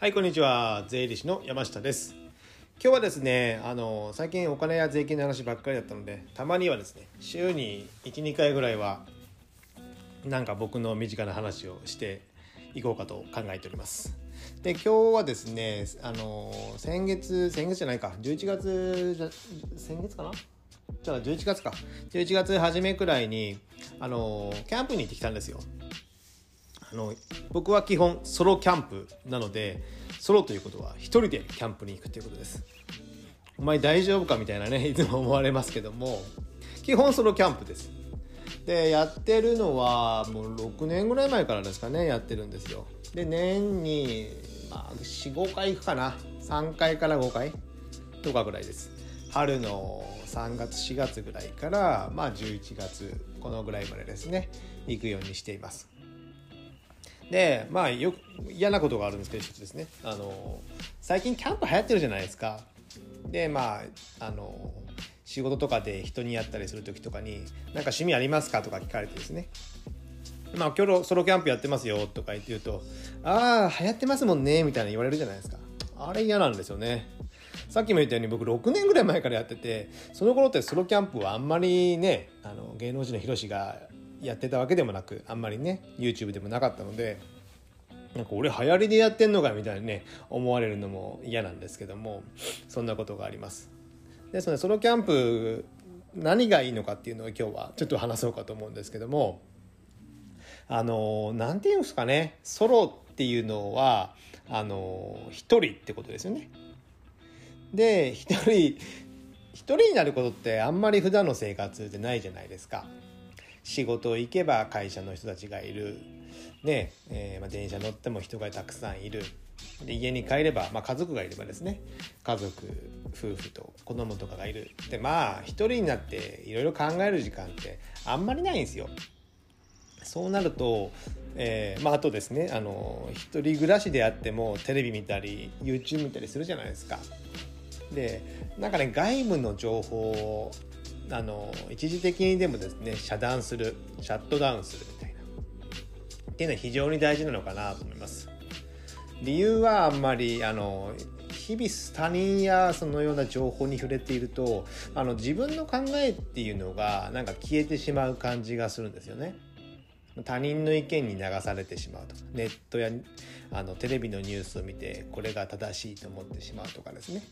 はい、こんにちは。税理士の山下です。今日はですね、あの、最近お金や税金の話ばっかりだったので、たまにはですね、週に1、2回ぐらいは、なんか僕の身近な話をしていこうかと考えております。で、今日はですね、あの、先月、先月じゃないか、11月じゃ、先月かな？じゃあ11月か。11月初めくらいに、あの、キャンプに行ってきたんですよ。あの僕は基本ソロキャンプなのでソロということは一人でキャンプに行くということです。お前大丈夫かみたいなね いつも思われますけども基本ソロキャンプです。でやってるのはもう6年ぐらい前からですかねやってるんですよ。で年に、まあ、45回行くかな。3回から5回とかぐらいです。春の3月4月ぐらいから、まあ、11月このぐらいまでですね行くようにしています。でまあよく嫌なことがあるんですけど一つですね。あの最近キャンプ流行ってるじゃないですか。でまああの仕事とかで人にやったりする時とかに「なんか趣味ありますか?」とか聞かれてですね。まあ今日ソロキャンプやってますよとか言って言うと「ああ流行ってますもんね」みたいな言われるじゃないですか。あれ嫌なんですよね。さっきも言ったように僕6年ぐらい前からやっててその頃ってソロキャンプはあんまりねあの芸能人のヒロシがやってたわけでもなくあんまりね YouTube でもなかったのでなんか俺流行りでやってんのかみたいにね思われるのも嫌なんですけどもそんなことがあります。でそのでソロキャンプ何がいいのかっていうのを今日はちょっと話そうかと思うんですけどもあの何て言うんですかねソロっていうのはあの一人ってことですよね。で一人一人になることってあんまり普段の生活でないじゃないですか。仕事行けば会社の人たちがいる、ねえーまあ、電車乗っても人がたくさんいるで家に帰れば、まあ、家族がいればですね家族夫婦と子供とかがいるでまあ一人になっていろいろ考える時間ってあんまりないんですよ。そうなると、えーまあ、あとですねあの一人暮らしであってもテレビ見たり YouTube 見たりするじゃないですか。でなんかね外部の情報あの一時的にでもですね遮断するシャットダウンするみたいな。っていうのは非常に大事なのかなと思います。理由はあんまりあの日々他人やそのような情報に触れているとあの自分の考えっていうのがなんか消えてしまう感じがするんですよね。他人の意見に流されてしまうとかネットやあのテレビのニュースを見てこれが正しいと思ってしまうとかですね。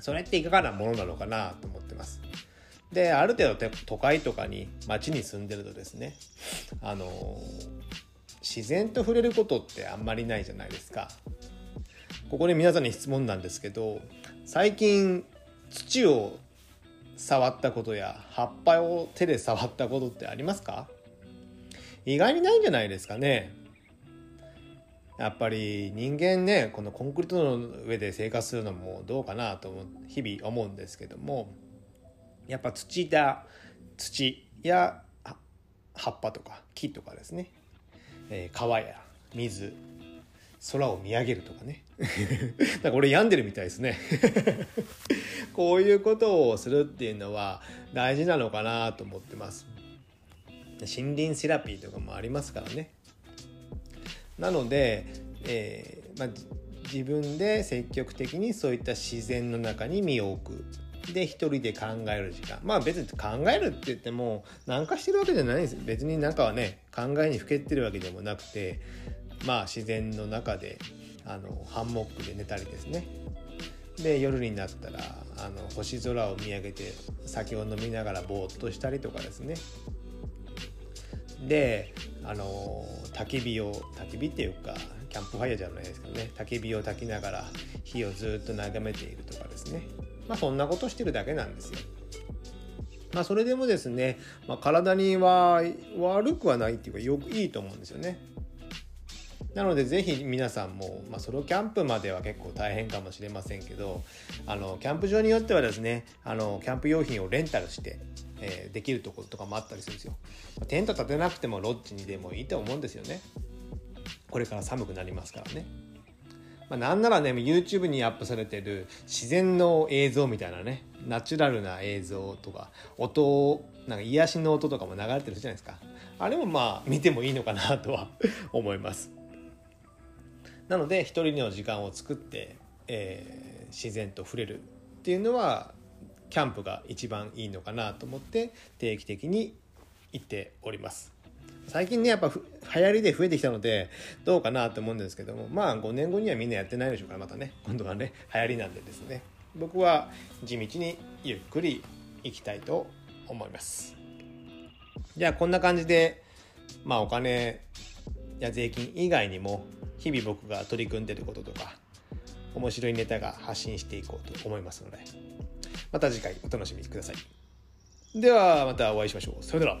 それっていかがなものなのかなと思ってます。である程度都会とかに町に住んでるとですねあの自然と触れることってあんまりないじゃないですか。ここで皆さんに質問なんですけど最近土を触ったことや葉っぱを手で触ったことってありますか？意外にないんじゃないですかね。やっぱり人間ねこのコンクリートの上で生活するのもどうかなと日々思うんですけどもやっぱ土だ土や葉っぱとか木とかですね、えー、川や水空を見上げるとかね。なんか俺病んでるみたいですね。こういうことをするっていうのは大事なのかなと思ってます。森林セラピーとかもありますからね。なので、えーまあ、自分で積極的にそういった自然の中に身を置くで一人で考える時間。まあ別に考えるって言っても何かしてるわけじゃないんです。別になんかはね考えにふけってるわけでもなくてまあ自然の中であのハンモックで寝たりですね。で夜になったらあの星空を見上げて酒を飲みながらぼーっとしたりとかですね。であの焚き火を焚き火っていうかキャンプファイヤーじゃないですけどね。焚き火を焚きながら火をずっと眺めているとかですね。まあそんなことしてるだけなんですよ。まあそれでもですね、まあ、体には悪くはないっていうかよくいいと思うんですよね。なのでぜひ皆さんも、まあ、ソロキャンプまでは結構大変かもしれませんけどあのキャンプ場によってはですねあのキャンプ用品をレンタルして、えー、できるところとかもあったりするんですよ。テント立てなくてもロッジにでもいいと思うんですよね。これから寒くなりますからね。まあ、なんならね YouTube にアップされてる自然の映像みたいなねナチュラルな映像とか音なんか癒しの音とかも流れてるじゃないですか。あれもまあ見てもいいのかなとは 思います。なので一人の時間を作って、えー、自然と触れるっていうのはキャンプが一番いいのかなと思って定期的に行っております。最近ねやっぱ流行りで増えてきたのでどうかなと思うんですけどもまあ5年後にはみんなやってないでしょうからまたね 今度はね流行りなんでですね。僕は地道にゆっくり行きたいと思います。じゃあこんな感じでまあお金や税金以外にも日々僕が取り組んでることとか面白いネタが発信していこうと思いますのでまた次回お楽しみください。ではまたお会いしましょう。さよなら。